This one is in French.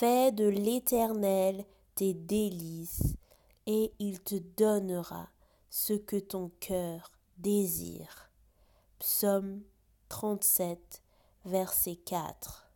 Fais de l'Éternel tes délices, et il te donnera ce que ton cœur désire. Psaume 37, verset 4.